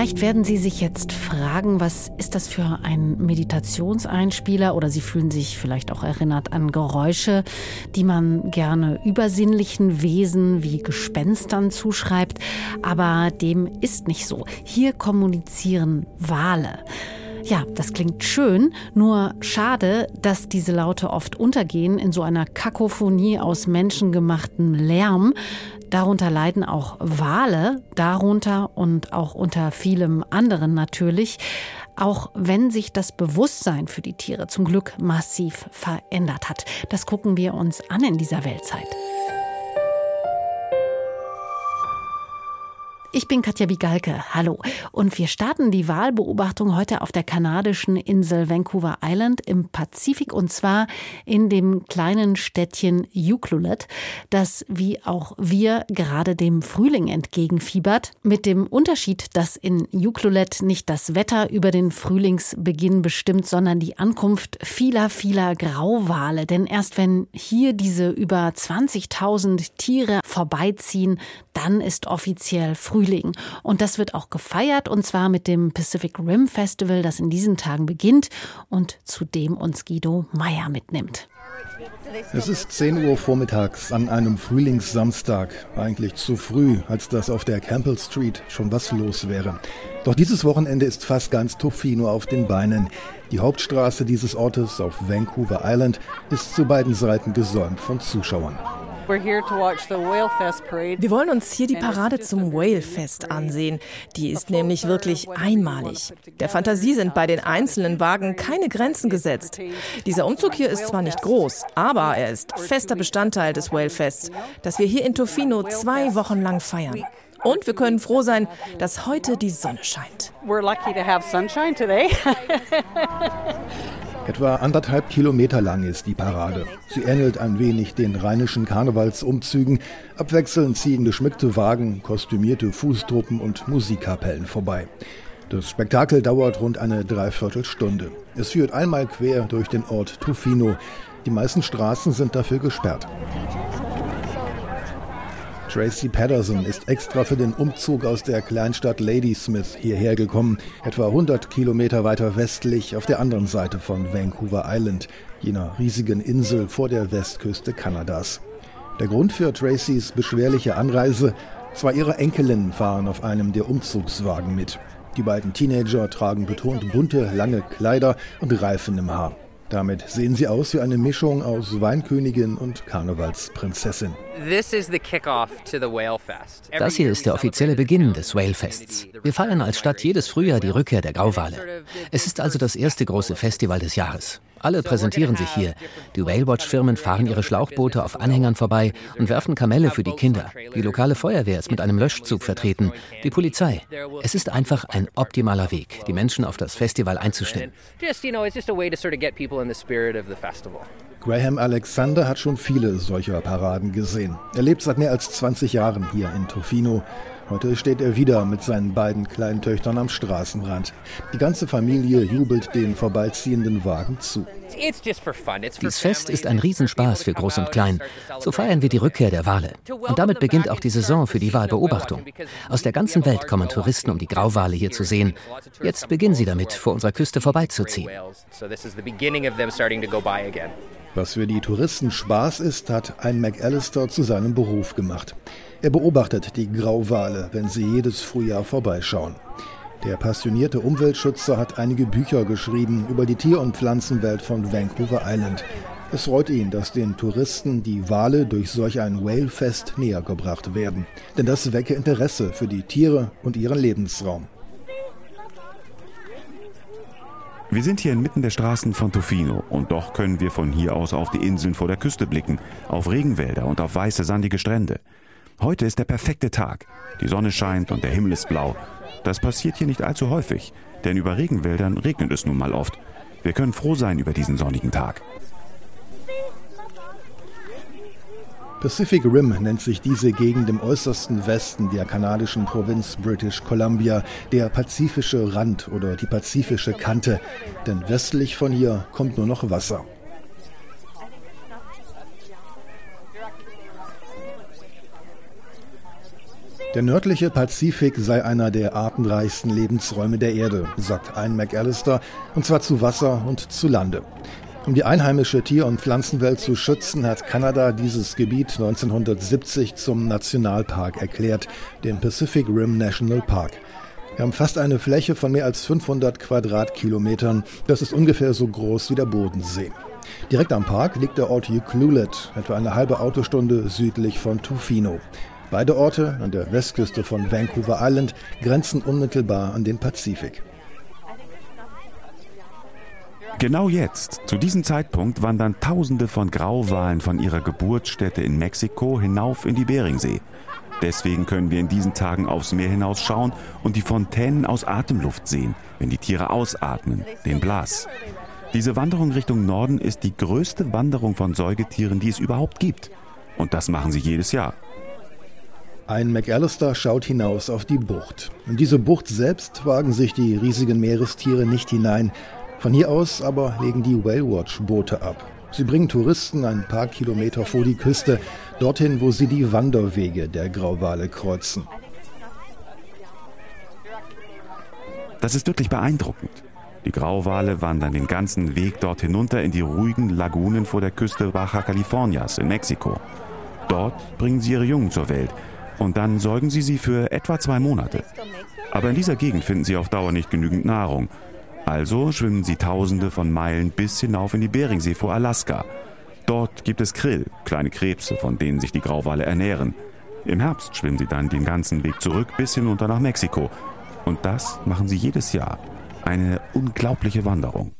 vielleicht werden Sie sich jetzt fragen, was ist das für ein Meditationseinspieler oder Sie fühlen sich vielleicht auch erinnert an Geräusche, die man gerne übersinnlichen Wesen wie Gespenstern zuschreibt, aber dem ist nicht so. Hier kommunizieren Wale. Ja, das klingt schön, nur schade, dass diese Laute oft untergehen in so einer Kakophonie aus menschengemachtem Lärm. Darunter leiden auch Wale, darunter und auch unter vielem anderen natürlich, auch wenn sich das Bewusstsein für die Tiere zum Glück massiv verändert hat. Das gucken wir uns an in dieser Weltzeit. Ich bin Katja Bigalke. Hallo. Und wir starten die Wahlbeobachtung heute auf der kanadischen Insel Vancouver Island im Pazifik und zwar in dem kleinen Städtchen Ucluelet, das wie auch wir gerade dem Frühling entgegenfiebert. Mit dem Unterschied, dass in Ucluelet nicht das Wetter über den Frühlingsbeginn bestimmt, sondern die Ankunft vieler, vieler Grauwale. Denn erst wenn hier diese über 20.000 Tiere vorbeiziehen, dann ist offiziell Frühling. Und das wird auch gefeiert, und zwar mit dem Pacific Rim Festival, das in diesen Tagen beginnt und zu dem uns Guido Meyer mitnimmt. Es ist 10 Uhr vormittags an einem Frühlingssamstag. Eigentlich zu früh, als dass auf der Campbell Street schon was los wäre. Doch dieses Wochenende ist fast ganz Tofino auf den Beinen. Die Hauptstraße dieses Ortes auf Vancouver Island ist zu beiden Seiten gesäumt von Zuschauern. Wir wollen uns hier die Parade zum Whale Fest ansehen. Die ist nämlich wirklich einmalig. Der Fantasie sind bei den einzelnen Wagen keine Grenzen gesetzt. Dieser Umzug hier ist zwar nicht groß, aber er ist fester Bestandteil des Whale Fests, das wir hier in Tofino zwei Wochen lang feiern. Und wir können froh sein, dass heute die Sonne scheint. We're lucky to have sunshine today. Etwa anderthalb Kilometer lang ist die Parade. Sie ähnelt ein wenig den rheinischen Karnevalsumzügen. Abwechselnd ziehen geschmückte Wagen, kostümierte Fußtruppen und Musikkapellen vorbei. Das Spektakel dauert rund eine Dreiviertelstunde. Es führt einmal quer durch den Ort Tufino. Die meisten Straßen sind dafür gesperrt. Tracy Patterson ist extra für den Umzug aus der Kleinstadt Ladysmith hierher gekommen, etwa 100 Kilometer weiter westlich auf der anderen Seite von Vancouver Island, jener riesigen Insel vor der Westküste Kanadas. Der Grund für Tracys beschwerliche Anreise, zwei ihrer Enkelinnen fahren auf einem der Umzugswagen mit. Die beiden Teenager tragen betont bunte, lange Kleider und Reifen im Haar. Damit sehen sie aus wie eine Mischung aus Weinkönigin und Karnevalsprinzessin. Das hier ist der offizielle Beginn des Whalefests. Wir feiern als Stadt jedes Frühjahr die Rückkehr der Grauwale. Es ist also das erste große Festival des Jahres. Alle präsentieren sich hier. Die Whalewatch-Firmen fahren ihre Schlauchboote auf Anhängern vorbei und werfen Kamelle für die Kinder. Die lokale Feuerwehr ist mit einem Löschzug vertreten. Die Polizei. Es ist einfach ein optimaler Weg, die Menschen auf das Festival einzustimmen. Graham Alexander hat schon viele solcher Paraden gesehen. Er lebt seit mehr als 20 Jahren hier in Tofino. Heute steht er wieder mit seinen beiden kleinen Töchtern am Straßenrand. Die ganze Familie jubelt den vorbeiziehenden Wagen zu. Dies Fest ist ein Riesenspaß für Groß und Klein. So feiern wir die Rückkehr der Wale. Und damit beginnt auch die Saison für die Wahlbeobachtung. Aus der ganzen Welt kommen Touristen, um die Grauwale hier zu sehen. Jetzt beginnen sie damit, vor unserer Küste vorbeizuziehen. Was für die Touristen Spaß ist, hat ein McAllister zu seinem Beruf gemacht. Er beobachtet die Grauwale, wenn sie jedes Frühjahr vorbeischauen. Der passionierte Umweltschützer hat einige Bücher geschrieben über die Tier- und Pflanzenwelt von Vancouver Island. Es freut ihn, dass den Touristen die Wale durch solch ein Whalefest näher gebracht werden. Denn das wecke Interesse für die Tiere und ihren Lebensraum. Wir sind hier inmitten der Straßen von Tofino und doch können wir von hier aus auf die Inseln vor der Küste blicken, auf Regenwälder und auf weiße sandige Strände. Heute ist der perfekte Tag. Die Sonne scheint und der Himmel ist blau. Das passiert hier nicht allzu häufig, denn über Regenwäldern regnet es nun mal oft. Wir können froh sein über diesen sonnigen Tag. Pacific Rim nennt sich diese Gegend im äußersten Westen der kanadischen Provinz British Columbia, der pazifische Rand oder die pazifische Kante, denn westlich von hier kommt nur noch Wasser. Der nördliche Pazifik sei einer der artenreichsten Lebensräume der Erde, sagt ein McAllister, und zwar zu Wasser und zu Lande. Um die einheimische Tier- und Pflanzenwelt zu schützen, hat Kanada dieses Gebiet 1970 zum Nationalpark erklärt, den Pacific Rim National Park. Haben fast eine Fläche von mehr als 500 Quadratkilometern. Das ist ungefähr so groß wie der Bodensee. Direkt am Park liegt der Ort Ucluelet, etwa eine halbe Autostunde südlich von Tofino. Beide Orte an der Westküste von Vancouver Island grenzen unmittelbar an den Pazifik. Genau jetzt, zu diesem Zeitpunkt, wandern Tausende von Grauwalen von ihrer Geburtsstätte in Mexiko hinauf in die Beringsee. Deswegen können wir in diesen Tagen aufs Meer hinausschauen und die Fontänen aus Atemluft sehen, wenn die Tiere ausatmen, den Blas. Diese Wanderung Richtung Norden ist die größte Wanderung von Säugetieren, die es überhaupt gibt. Und das machen sie jedes Jahr. Ein McAllister schaut hinaus auf die Bucht. In diese Bucht selbst wagen sich die riesigen Meerestiere nicht hinein, von hier aus aber legen die Whale-Watch-Boote ab. Sie bringen Touristen ein paar Kilometer vor die Küste, dorthin, wo sie die Wanderwege der Grauwale kreuzen. Das ist wirklich beeindruckend. Die Grauwale wandern den ganzen Weg dort hinunter in die ruhigen Lagunen vor der Küste Baja Californias in Mexiko. Dort bringen sie ihre Jungen zur Welt und dann säugen sie sie für etwa zwei Monate. Aber in dieser Gegend finden sie auf Dauer nicht genügend Nahrung also schwimmen sie tausende von Meilen bis hinauf in die Beringsee vor Alaska. Dort gibt es Krill, kleine Krebse, von denen sich die Grauwale ernähren. Im Herbst schwimmen sie dann den ganzen Weg zurück bis hinunter nach Mexiko. Und das machen sie jedes Jahr. Eine unglaubliche Wanderung.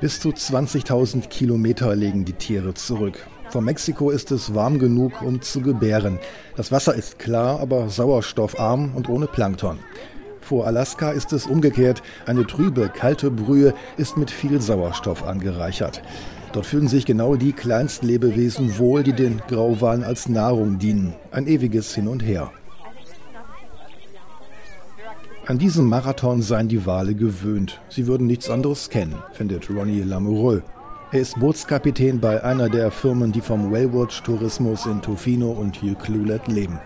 Bis zu 20.000 Kilometer legen die Tiere zurück. Vor Mexiko ist es warm genug, um zu gebären. Das Wasser ist klar, aber sauerstoffarm und ohne Plankton. Vor Alaska ist es umgekehrt. Eine trübe, kalte Brühe ist mit viel Sauerstoff angereichert. Dort fühlen sich genau die kleinsten Lebewesen wohl, die den Grauwalen als Nahrung dienen. Ein ewiges Hin und Her. An diesem Marathon seien die Wale gewöhnt. Sie würden nichts anderes kennen, findet Ronnie Lamoureux. Er ist Bootskapitän bei einer der Firmen, die vom Whalewatch-Tourismus in Tofino und Ucluelet leben.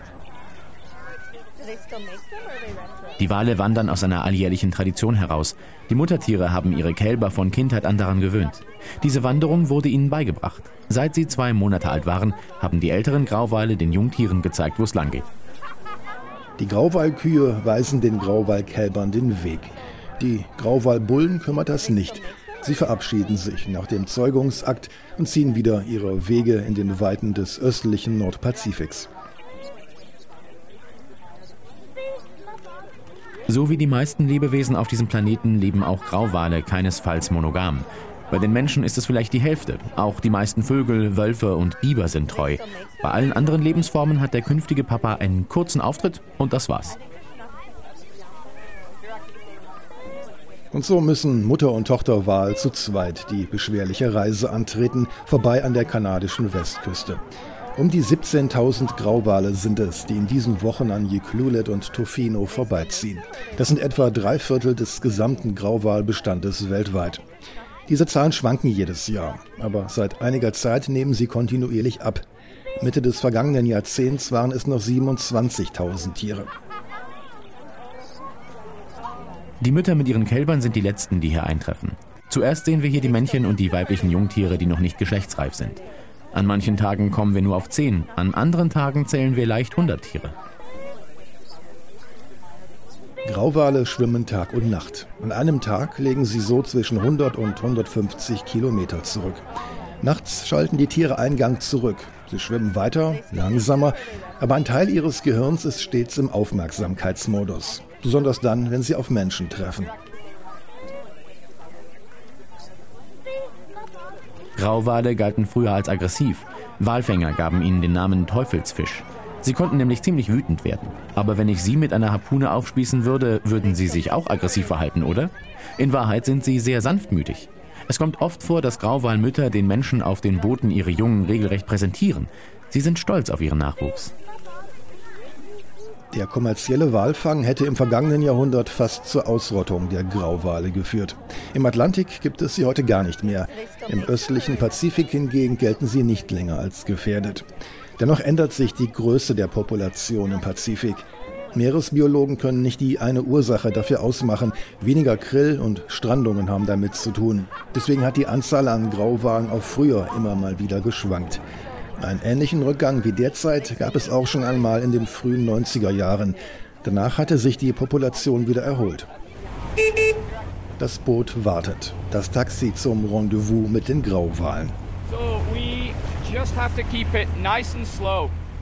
Die Wale wandern aus einer alljährlichen Tradition heraus. Die Muttertiere haben ihre Kälber von Kindheit an daran gewöhnt. Diese Wanderung wurde ihnen beigebracht. Seit sie zwei Monate alt waren, haben die älteren Grauwale den Jungtieren gezeigt, wo es lang geht. Die Grauwalkühe weisen den Grauwalkälbern den Weg. Die Grauwalbullen kümmert das nicht. Sie verabschieden sich nach dem Zeugungsakt und ziehen wieder ihre Wege in den Weiten des östlichen Nordpazifiks. So wie die meisten Lebewesen auf diesem Planeten leben auch Grauwale keinesfalls monogam. Bei den Menschen ist es vielleicht die Hälfte. Auch die meisten Vögel, Wölfe und Biber sind treu. Bei allen anderen Lebensformen hat der künftige Papa einen kurzen Auftritt und das war's. Und so müssen Mutter und Tochter Wal zu zweit die beschwerliche Reise antreten, vorbei an der kanadischen Westküste. Um die 17.000 Grauwale sind es, die in diesen Wochen an Jeklulet und Tofino vorbeiziehen. Das sind etwa drei Viertel des gesamten Grauwalbestandes weltweit. Diese Zahlen schwanken jedes Jahr, aber seit einiger Zeit nehmen sie kontinuierlich ab. Mitte des vergangenen Jahrzehnts waren es noch 27.000 Tiere. Die Mütter mit ihren Kälbern sind die letzten, die hier eintreffen. Zuerst sehen wir hier die Männchen und die weiblichen Jungtiere, die noch nicht geschlechtsreif sind. An manchen Tagen kommen wir nur auf 10, an anderen Tagen zählen wir leicht 100 Tiere. Grauwale schwimmen Tag und Nacht. An einem Tag legen sie so zwischen 100 und 150 Kilometer zurück. Nachts schalten die Tiere Eingang zurück. Sie schwimmen weiter, langsamer, aber ein Teil ihres Gehirns ist stets im Aufmerksamkeitsmodus. Besonders dann, wenn sie auf Menschen treffen. Grauwale galten früher als aggressiv. Walfänger gaben ihnen den Namen Teufelsfisch. Sie konnten nämlich ziemlich wütend werden. Aber wenn ich sie mit einer Harpune aufspießen würde, würden sie sich auch aggressiv verhalten, oder? In Wahrheit sind sie sehr sanftmütig. Es kommt oft vor, dass Grauwalmütter den Menschen auf den Booten ihre Jungen regelrecht präsentieren. Sie sind stolz auf ihren Nachwuchs. Der kommerzielle Walfang hätte im vergangenen Jahrhundert fast zur Ausrottung der Grauwale geführt. Im Atlantik gibt es sie heute gar nicht mehr. Im östlichen Pazifik hingegen gelten sie nicht länger als gefährdet. Dennoch ändert sich die Größe der Population im Pazifik. Meeresbiologen können nicht die eine Ursache dafür ausmachen. Weniger Krill und Strandungen haben damit zu tun. Deswegen hat die Anzahl an Grauwalen auch früher immer mal wieder geschwankt. Einen ähnlichen Rückgang wie derzeit gab es auch schon einmal in den frühen 90er Jahren. Danach hatte sich die Population wieder erholt. Das Boot wartet. Das Taxi zum Rendezvous mit den Grauwalen.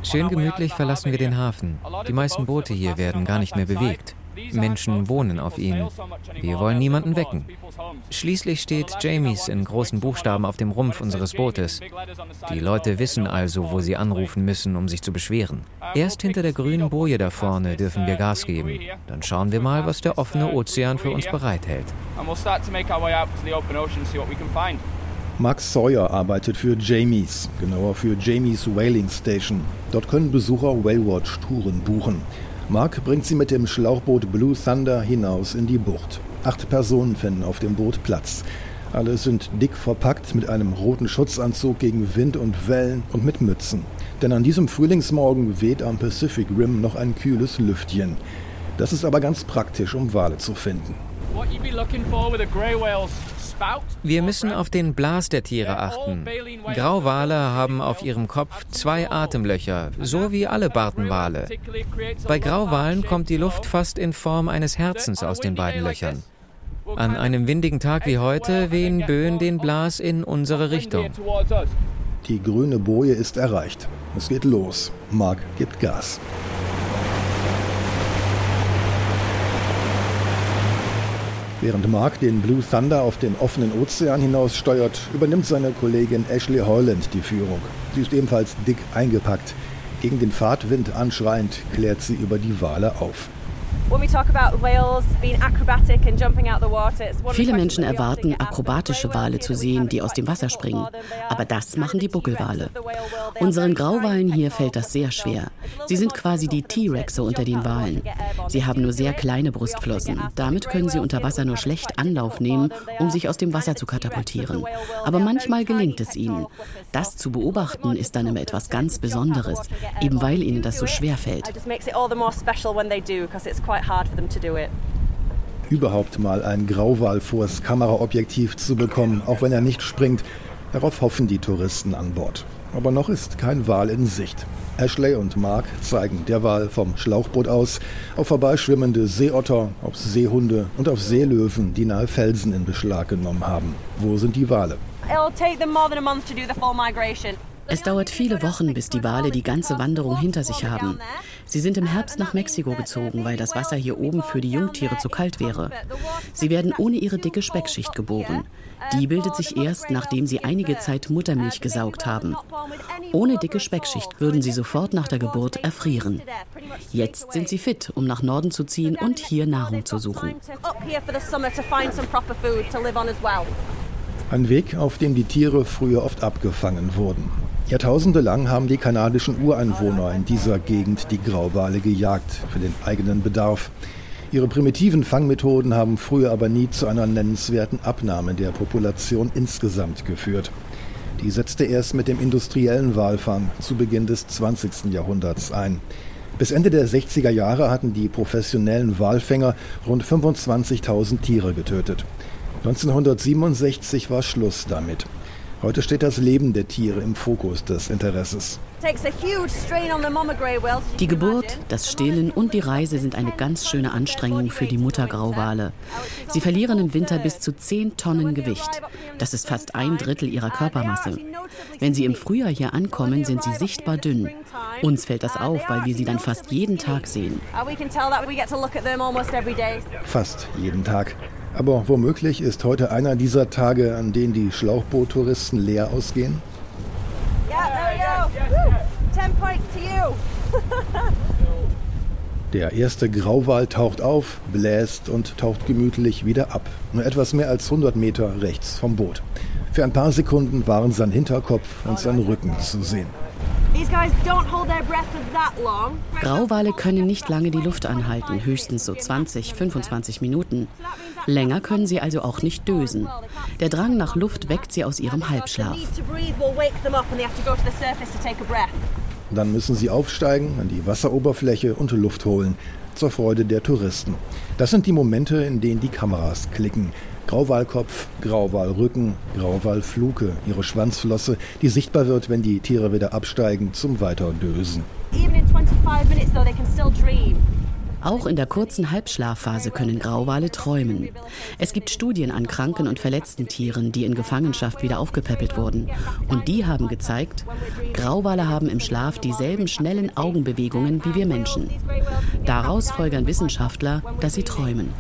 Schön gemütlich verlassen wir den Hafen. Die meisten Boote hier werden gar nicht mehr bewegt. Menschen wohnen auf ihnen. Wir wollen niemanden wecken. Schließlich steht Jamies in großen Buchstaben auf dem Rumpf unseres Bootes. Die Leute wissen also, wo sie anrufen müssen, um sich zu beschweren. Erst hinter der grünen Boje da vorne dürfen wir Gas geben. Dann schauen wir mal, was der offene Ozean für uns bereithält. Max Sawyer arbeitet für Jamies, genauer für Jamies Whaling Station. Dort können Besucher Whalewatch-Touren buchen. Mark bringt sie mit dem Schlauchboot Blue Thunder hinaus in die Bucht. Acht Personen finden auf dem Boot Platz. Alle sind dick verpackt mit einem roten Schutzanzug gegen Wind und Wellen und mit Mützen. Denn an diesem Frühlingsmorgen weht am Pacific Rim noch ein kühles Lüftchen. Das ist aber ganz praktisch, um Wale zu finden. What you be looking for with a grey whale's wir müssen auf den Blas der Tiere achten. Grauwale haben auf ihrem Kopf zwei Atemlöcher, so wie alle Bartenwale. Bei Grauwalen kommt die Luft fast in Form eines Herzens aus den beiden Löchern. An einem windigen Tag wie heute wehen Böen den Blas in unsere Richtung. Die grüne Boje ist erreicht. Es geht los. Mark gibt Gas. Während Mark den Blue Thunder auf den offenen Ozean hinaus steuert, übernimmt seine Kollegin Ashley Holland die Führung. Sie ist ebenfalls dick eingepackt. Gegen den Fahrtwind anschreiend klärt sie über die Wale auf. Viele Menschen erwarten, akrobatische Wale zu sehen, die aus dem Wasser springen. Aber das machen die Buckelwale. Unseren Grauwalen hier fällt das sehr schwer. Sie sind quasi die T-Rexe unter den Walen. Sie haben nur sehr kleine Brustflossen. Damit können sie unter Wasser nur schlecht Anlauf nehmen, um sich aus dem Wasser zu katapultieren. Aber manchmal gelingt es ihnen. Das zu beobachten ist dann immer etwas ganz Besonderes, eben weil ihnen das so schwer fällt quite hard for them to do it. Überhaupt mal ein Grauwal vors Kameraobjektiv zu bekommen, auch wenn er nicht springt, darauf hoffen die Touristen an Bord. Aber noch ist kein Wal in Sicht. Ashley und Mark zeigen der Wal vom Schlauchboot aus auf vorbeischwimmende Seeotter, auf Seehunde und auf Seelöwen, die nahe Felsen in Beschlag genommen haben. Wo sind die Wale? Es dauert viele Wochen, bis die Wale die ganze Wanderung hinter sich haben. Sie sind im Herbst nach Mexiko gezogen, weil das Wasser hier oben für die Jungtiere zu kalt wäre. Sie werden ohne ihre dicke Speckschicht geboren. Die bildet sich erst, nachdem sie einige Zeit Muttermilch gesaugt haben. Ohne dicke Speckschicht würden sie sofort nach der Geburt erfrieren. Jetzt sind sie fit, um nach Norden zu ziehen und hier Nahrung zu suchen. Ein Weg, auf dem die Tiere früher oft abgefangen wurden. Jahrtausende lang haben die kanadischen Ureinwohner in dieser Gegend die Grauwale gejagt für den eigenen Bedarf. Ihre primitiven Fangmethoden haben früher aber nie zu einer nennenswerten Abnahme der Population insgesamt geführt. Die setzte erst mit dem industriellen Walfang zu Beginn des 20. Jahrhunderts ein. Bis Ende der 60er Jahre hatten die professionellen Walfänger rund 25.000 Tiere getötet. 1967 war Schluss damit. Heute steht das Leben der Tiere im Fokus des Interesses. Die Geburt, das Stillen und die Reise sind eine ganz schöne Anstrengung für die Muttergrauwale. Sie verlieren im Winter bis zu 10 Tonnen Gewicht. Das ist fast ein Drittel ihrer Körpermasse. Wenn sie im Frühjahr hier ankommen, sind sie sichtbar dünn. Uns fällt das auf, weil wir sie dann fast jeden Tag sehen. Fast jeden Tag. Aber womöglich ist heute einer dieser Tage, an denen die Schlauchboot-Touristen leer ausgehen? Yeah. Der erste Grauwal taucht auf, bläst und taucht gemütlich wieder ab. Nur etwas mehr als 100 Meter rechts vom Boot. Für ein paar Sekunden waren sein Hinterkopf und sein Rücken zu sehen. Grauwale können nicht lange die Luft anhalten, höchstens so 20, 25 Minuten. Länger können sie also auch nicht dösen. Der Drang nach Luft weckt sie aus ihrem Halbschlaf. Dann müssen sie aufsteigen an die Wasseroberfläche und Luft holen, zur Freude der Touristen. Das sind die Momente, in denen die Kameras klicken. Grauwalkopf, Grauwalrücken, Grauwalfluke, ihre Schwanzflosse, die sichtbar wird, wenn die Tiere wieder absteigen zum Weiterdösen. Even in 25 minutes though they can still dream. Auch in der kurzen Halbschlafphase können Grauwale träumen. Es gibt Studien an kranken und verletzten Tieren, die in Gefangenschaft wieder aufgepäppelt wurden. Und die haben gezeigt, Grauwale haben im Schlaf dieselben schnellen Augenbewegungen wie wir Menschen. Daraus folgern Wissenschaftler, dass sie träumen.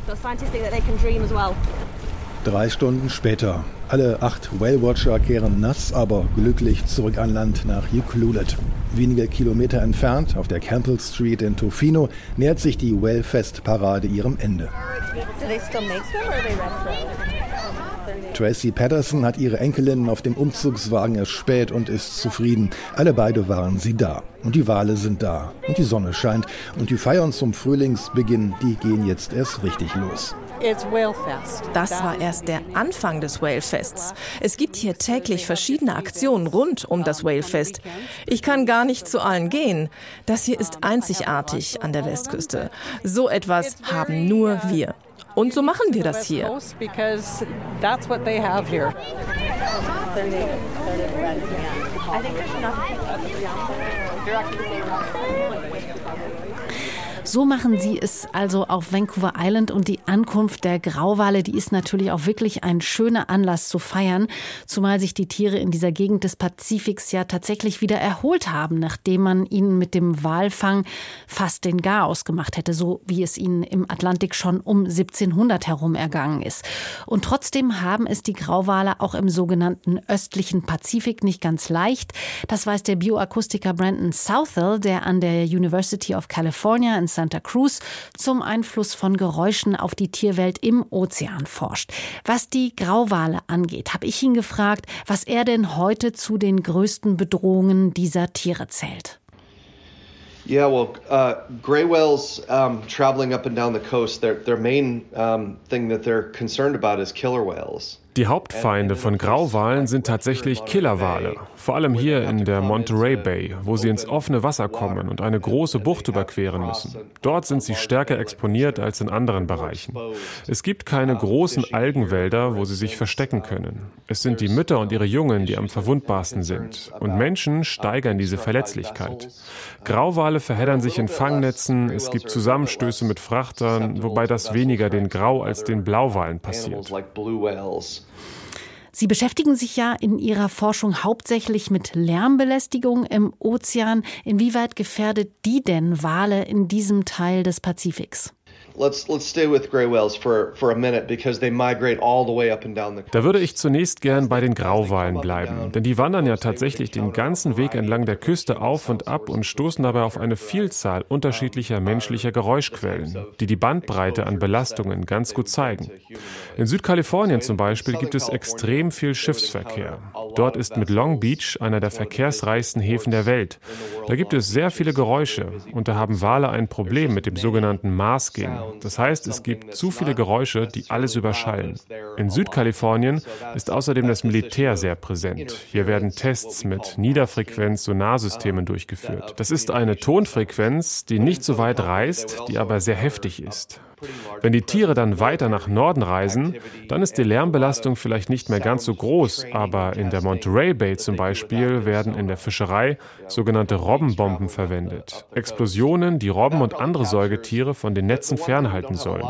Drei Stunden später. Alle acht Whale-Watcher kehren nass, aber glücklich zurück an Land nach Ucluelet. Wenige Kilometer entfernt, auf der Campbell Street in Tofino, nähert sich die Whale-Fest-Parade ihrem Ende. Tracy Patterson hat ihre Enkelin auf dem Umzugswagen erspäht und ist zufrieden. Alle beide waren sie da. Und die Wale sind da. Und die Sonne scheint. Und die Feiern zum Frühlingsbeginn, die gehen jetzt erst richtig los. Das war erst der Anfang des Whalefests. Es gibt hier täglich verschiedene Aktionen rund um das Whalefest. Ich kann gar nicht zu allen gehen. Das hier ist einzigartig an der Westküste. So etwas haben nur wir. Und so machen wir das hier. I think there's So machen sie es also auf Vancouver Island und die Ankunft der Grauwale, die ist natürlich auch wirklich ein schöner Anlass zu feiern, zumal sich die Tiere in dieser Gegend des Pazifiks ja tatsächlich wieder erholt haben, nachdem man ihnen mit dem Walfang fast den Garaus gemacht hätte, so wie es ihnen im Atlantik schon um 1700 herum ergangen ist. Und trotzdem haben es die Grauwale auch im sogenannten östlichen Pazifik nicht ganz leicht. Das weiß der Bioakustiker Brandon Southall, der an der University of California in Santa Cruz zum Einfluss von Geräuschen auf die Tierwelt im Ozean forscht. Was die Grauwale angeht, habe ich ihn gefragt, was er denn heute zu den größten Bedrohungen dieser Tiere zählt. Yeah, well, uh, gray whales um, traveling up and down the coast, their, their main um, thing that they're concerned about is killer whales. Die Hauptfeinde von Grauwalen sind tatsächlich Killerwale, vor allem hier in der Monterey Bay, wo sie ins offene Wasser kommen und eine große Bucht überqueren müssen. Dort sind sie stärker exponiert als in anderen Bereichen. Es gibt keine großen Algenwälder, wo sie sich verstecken können. Es sind die Mütter und ihre Jungen, die am verwundbarsten sind. Und Menschen steigern diese Verletzlichkeit. Grauwale verheddern sich in Fangnetzen, es gibt Zusammenstöße mit Frachtern, wobei das weniger den Grau- als den Blauwalen passiert. Sie beschäftigen sich ja in Ihrer Forschung hauptsächlich mit Lärmbelästigung im Ozean. Inwieweit gefährdet die denn Wale in diesem Teil des Pazifiks? Da würde ich zunächst gern bei den Grauwalen bleiben, denn die wandern ja tatsächlich den ganzen Weg entlang der Küste auf und ab und stoßen dabei auf eine Vielzahl unterschiedlicher menschlicher Geräuschquellen, die die Bandbreite an Belastungen ganz gut zeigen. In Südkalifornien zum Beispiel gibt es extrem viel Schiffsverkehr. Dort ist mit Long Beach einer der verkehrsreichsten Häfen der Welt. Da gibt es sehr viele Geräusche und da haben Wale ein Problem mit dem sogenannten Masking. Das heißt, es gibt zu viele Geräusche, die alles überschallen. In Südkalifornien ist außerdem das Militär sehr präsent. Hier werden Tests mit Niederfrequenz-Sonarsystemen durchgeführt. Das ist eine Tonfrequenz, die nicht so weit reißt, die aber sehr heftig ist. Wenn die Tiere dann weiter nach Norden reisen, dann ist die Lärmbelastung vielleicht nicht mehr ganz so groß, aber in der Monterey Bay zum Beispiel werden in der Fischerei sogenannte Robbenbomben verwendet. Explosionen, die Robben und andere Säugetiere von den Netzen fernhalten sollen.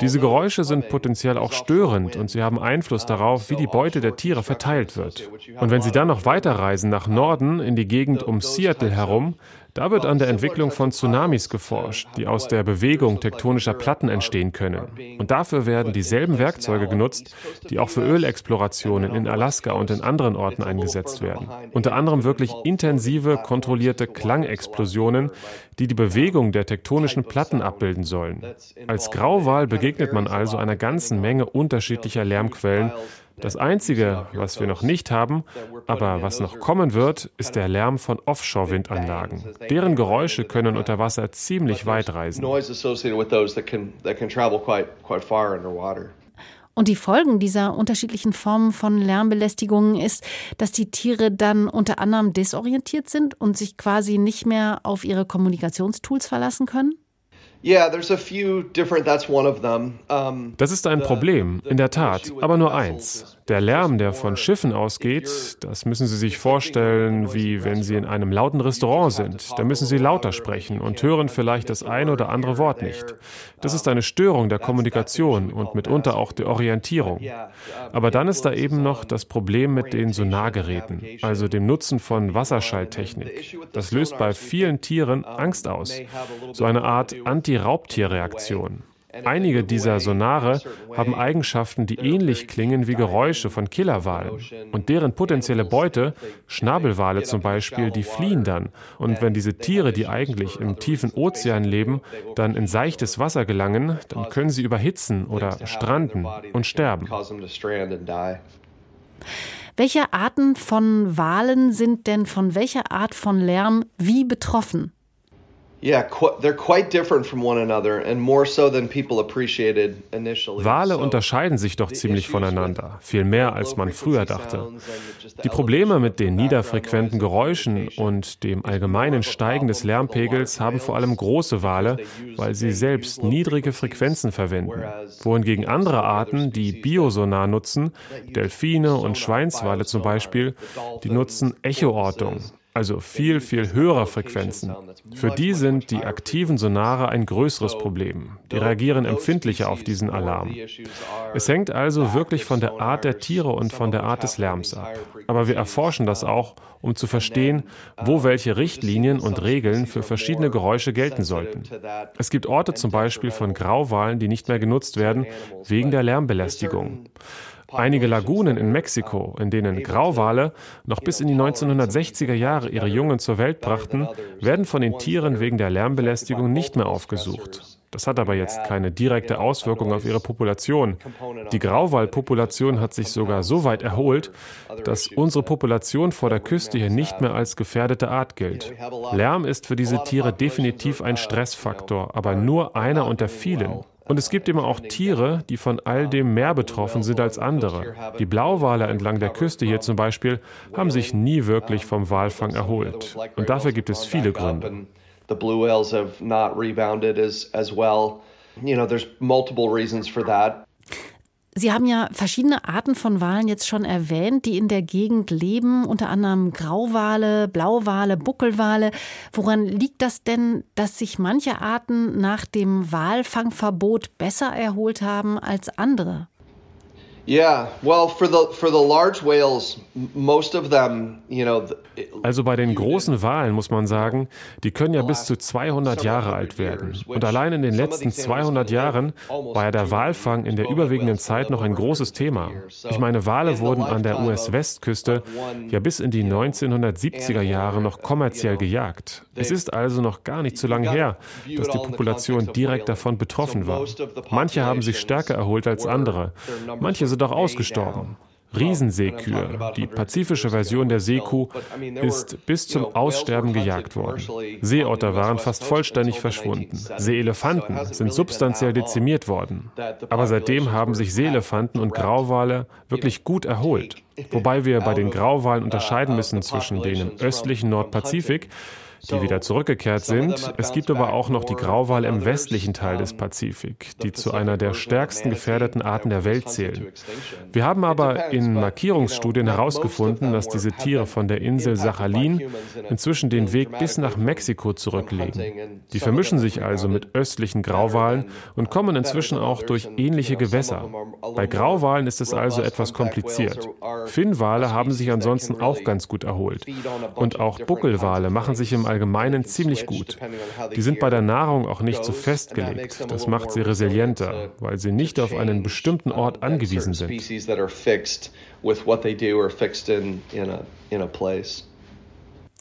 Diese Geräusche sind potenziell auch störend und sie haben Einfluss darauf, wie die Beute der Tiere verteilt wird. Und wenn sie dann noch weiterreisen nach Norden in die Gegend um Seattle herum, Da wird an der Entwicklung von Tsunamis geforscht, die aus der Bewegung tektonischer Platten entstehen können. Und dafür werden dieselben Werkzeuge genutzt, die auch für Ölexplorationen in Alaska und in anderen Orten eingesetzt werden. Unter anderem wirklich intensive, kontrollierte Klangexplosionen, die die Bewegung der tektonischen Platten abbilden sollen. Als Grauwal begegnet man also einer ganzen Menge unterschiedlicher Lärmquellen, das Einzige, was wir noch nicht haben, aber was noch kommen wird, ist der Lärm von Offshore-Windanlagen. Deren Geräusche können unter Wasser ziemlich weit reisen. Und die Folgen dieser unterschiedlichen Formen von Lärmbelästigungen ist, dass die Tiere dann unter anderem desorientiert sind und sich quasi nicht mehr auf ihre Kommunikationstools verlassen können? Das ist ein Problem, in der Tat, aber nur eins. Der Lärm, der von Schiffen ausgeht, das müssen Sie sich vorstellen, wie wenn Sie in einem lauten Restaurant sind. Da müssen Sie lauter sprechen und hören vielleicht das eine oder andere Wort nicht. Das ist eine Störung der Kommunikation und mitunter auch der Orientierung. Aber dann ist da eben noch das Problem mit den Sonargeräten, also dem Nutzen von Wasserschalltechnik. Das löst bei vielen Tieren Angst aus. So eine Art Anti-Raubtierreaktion. Einige dieser Sonare haben Eigenschaften, die ähnlich klingen wie Geräusche von Killerwalen. Und deren potenzielle Beute, Schnabelwale zum Beispiel, die fliehen dann. Und wenn diese Tiere, die eigentlich im tiefen Ozean leben, dann in seichtes Wasser gelangen, dann können sie überhitzen oder stranden und sterben. Welche Arten von Walen sind denn von welcher Art von Lärm wie betroffen? Wale unterscheiden sich doch ziemlich voneinander, viel mehr als man früher dachte. Die Probleme mit den niederfrequenten Geräuschen und dem allgemeinen Steigen des Lärmpegels haben vor allem große Wale, weil sie selbst niedrige Frequenzen verwenden, wohingegen andere Arten, die Biosonar nutzen, Delfine und Schweinswale zum Beispiel, die nutzen Echoortung, also viel, viel höherer Frequenzen. Für die sind die aktiven Sonare ein größeres Problem. Die reagieren empfindlicher auf diesen Alarm. Es hängt also wirklich von der Art der Tiere und von der Art des Lärms ab. Aber wir erforschen das auch, um zu verstehen, wo welche Richtlinien und Regeln für verschiedene Geräusche gelten sollten. Es gibt Orte zum Beispiel von Grauwalen, die nicht mehr genutzt werden, wegen der Lärmbelästigung. Einige Lagunen in Mexiko, in denen Grauwale noch bis in die 1960er Jahre ihre Jungen zur Welt brachten, werden von den Tieren wegen der Lärmbelästigung nicht mehr aufgesucht. Das hat aber jetzt keine direkte Auswirkung auf ihre Population. Die Grauwalpopulation hat sich sogar so weit erholt, dass unsere Population vor der Küste hier nicht mehr als gefährdete Art gilt. Lärm ist für diese Tiere definitiv ein Stressfaktor, aber nur einer unter vielen. Und es gibt immer auch Tiere, die von all dem mehr betroffen sind als andere. Die Blauwale entlang der Küste hier zum Beispiel haben sich nie wirklich vom Walfang erholt. Und dafür gibt es viele Gründe. You know, there's multiple reasons for that. Sie haben ja verschiedene Arten von Walen jetzt schon erwähnt, die in der Gegend leben, unter anderem Grauwale, Blauwale, Buckelwale. Woran liegt das denn, dass sich manche Arten nach dem Walfangverbot besser erholt haben als andere? Also bei den großen Walen muss man sagen, die können ja bis zu 200 Jahre alt werden. Und allein in den letzten 200 Jahren war ja der Walfang in der überwiegenden Zeit noch ein großes Thema. Ich meine, Wale wurden an der US-Westküste ja bis in die 1970er Jahre noch kommerziell gejagt. Es ist also noch gar nicht so lange her, dass die Population direkt davon betroffen war. Manche haben sich stärker erholt als andere. Manche sind auch ausgestorben. Riesenseekühe, die pazifische Version der Seekuh, ist bis zum Aussterben gejagt worden. Seeotter waren fast vollständig verschwunden. Seeelefanten sind substanziell dezimiert worden. Aber seitdem haben sich Seeelefanten und Grauwale wirklich gut erholt. Wobei wir bei den Grauwalen unterscheiden müssen zwischen den im östlichen Nordpazifik, die wieder zurückgekehrt sind. Es gibt aber auch noch die Grauwale im westlichen Teil des Pazifik, die zu einer der stärksten gefährdeten Arten der Welt zählen. Wir haben aber in Markierungsstudien herausgefunden, dass diese Tiere von der Insel Sachalin inzwischen den Weg bis nach Mexiko zurücklegen. Die vermischen sich also mit östlichen Grauwalen und kommen inzwischen auch durch ähnliche Gewässer. Bei Grauwalen ist es also etwas kompliziert. Finnwale haben sich ansonsten auch ganz gut erholt. Und auch Buckelwale machen sich im Allgemeinen ziemlich gut. Die sind bei der Nahrung auch nicht so festgelegt. Das macht sie resilienter, weil sie nicht auf einen bestimmten Ort angewiesen sind.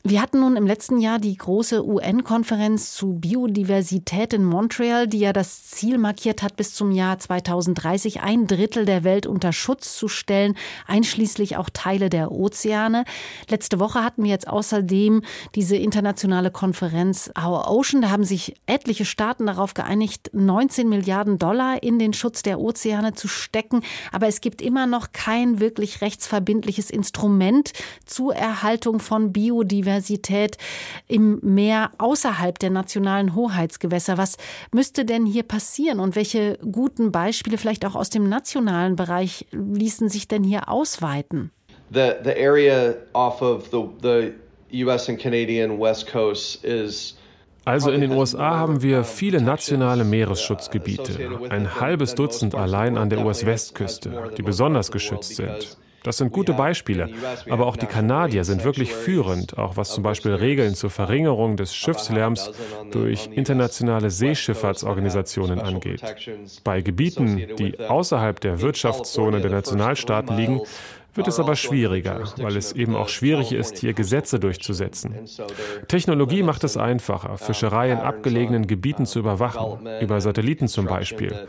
Wir hatten nun im letzten Jahr die große UN-Konferenz zu Biodiversität in Montreal, die ja das Ziel markiert hat, bis zum Jahr 2030 ein Drittel der Welt unter Schutz zu stellen, einschließlich auch Teile der Ozeane. Letzte Woche hatten wir jetzt außerdem diese internationale Konferenz Our Ocean. Da haben sich etliche Staaten darauf geeinigt, 19 Milliarden Dollar in den Schutz der Ozeane zu stecken. Aber es gibt immer noch kein wirklich rechtsverbindliches Instrument zur Erhaltung von Biodiversität. Biodiversität im Meer außerhalb der nationalen Hoheitsgewässer. Was müsste denn hier passieren und welche guten Beispiele vielleicht auch aus dem nationalen Bereich ließen sich denn hier ausweiten? The, the area off of the, the US and Canadian West Coast is also in den USA haben wir viele nationale Meeresschutzgebiete, ein halbes Dutzend allein an der US-Westküste, die besonders geschützt sind. Das sind gute Beispiele. Aber auch die Kanadier sind wirklich führend, auch was zum Beispiel Regeln zur Verringerung des Schiffslärms durch internationale Seeschifffahrtsorganisationen angeht. Bei Gebieten, die außerhalb der Wirtschaftszone der Nationalstaaten liegen, wird es aber schwieriger, weil es eben auch schwierig ist, hier Gesetze durchzusetzen. Technologie macht es einfacher, Fischerei in abgelegenen Gebieten zu überwachen, über Satelliten zum Beispiel.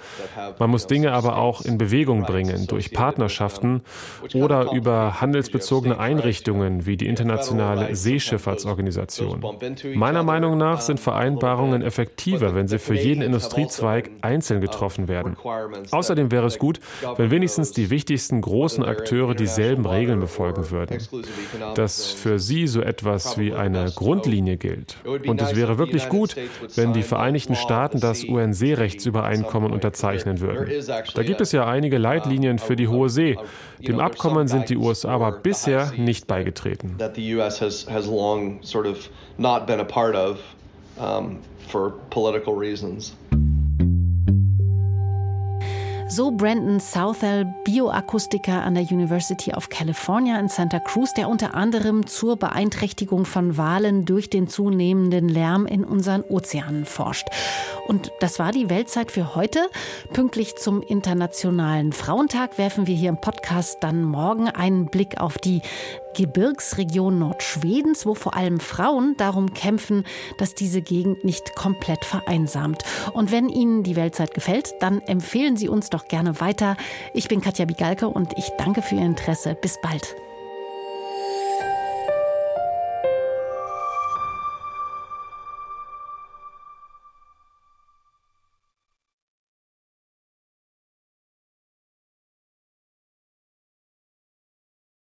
Man muss Dinge aber auch in Bewegung bringen, durch Partnerschaften oder über handelsbezogene Einrichtungen wie die Internationale Seeschifffahrtsorganisation. Meiner Meinung nach sind Vereinbarungen effektiver, wenn sie für jeden Industriezweig einzeln getroffen werden. Außerdem wäre es gut, wenn wenigstens die wichtigsten großen Akteure die dieselben Regeln befolgen würden. Dass für sie so etwas wie eine Grundlinie gilt. Und es wäre wirklich gut, wenn die Vereinigten Staaten das UN-Seerechtsübereinkommen unterzeichnen würden. Da gibt es ja einige Leitlinien für die Hohe See. Dem Abkommen sind die USA aber bisher nicht beigetreten. for political reasons. So Brandon Southall, Bioakustiker an der University of California in Santa Cruz, der unter anderem zur Beeinträchtigung von Walen durch den zunehmenden Lärm in unseren Ozeanen forscht. Und das war die Weltzeit für heute. Pünktlich zum Internationalen Frauentag werfen wir hier im Podcast dann morgen einen Blick auf die Gebirgsregion Nordschwedens, wo vor allem Frauen darum kämpfen, dass diese Gegend nicht komplett vereinsamt. Und wenn Ihnen die Weltzeit gefällt, dann empfehlen Sie uns doch gerne weiter. Ich bin Katja Bigalke und ich danke für Ihr Interesse. Bis bald.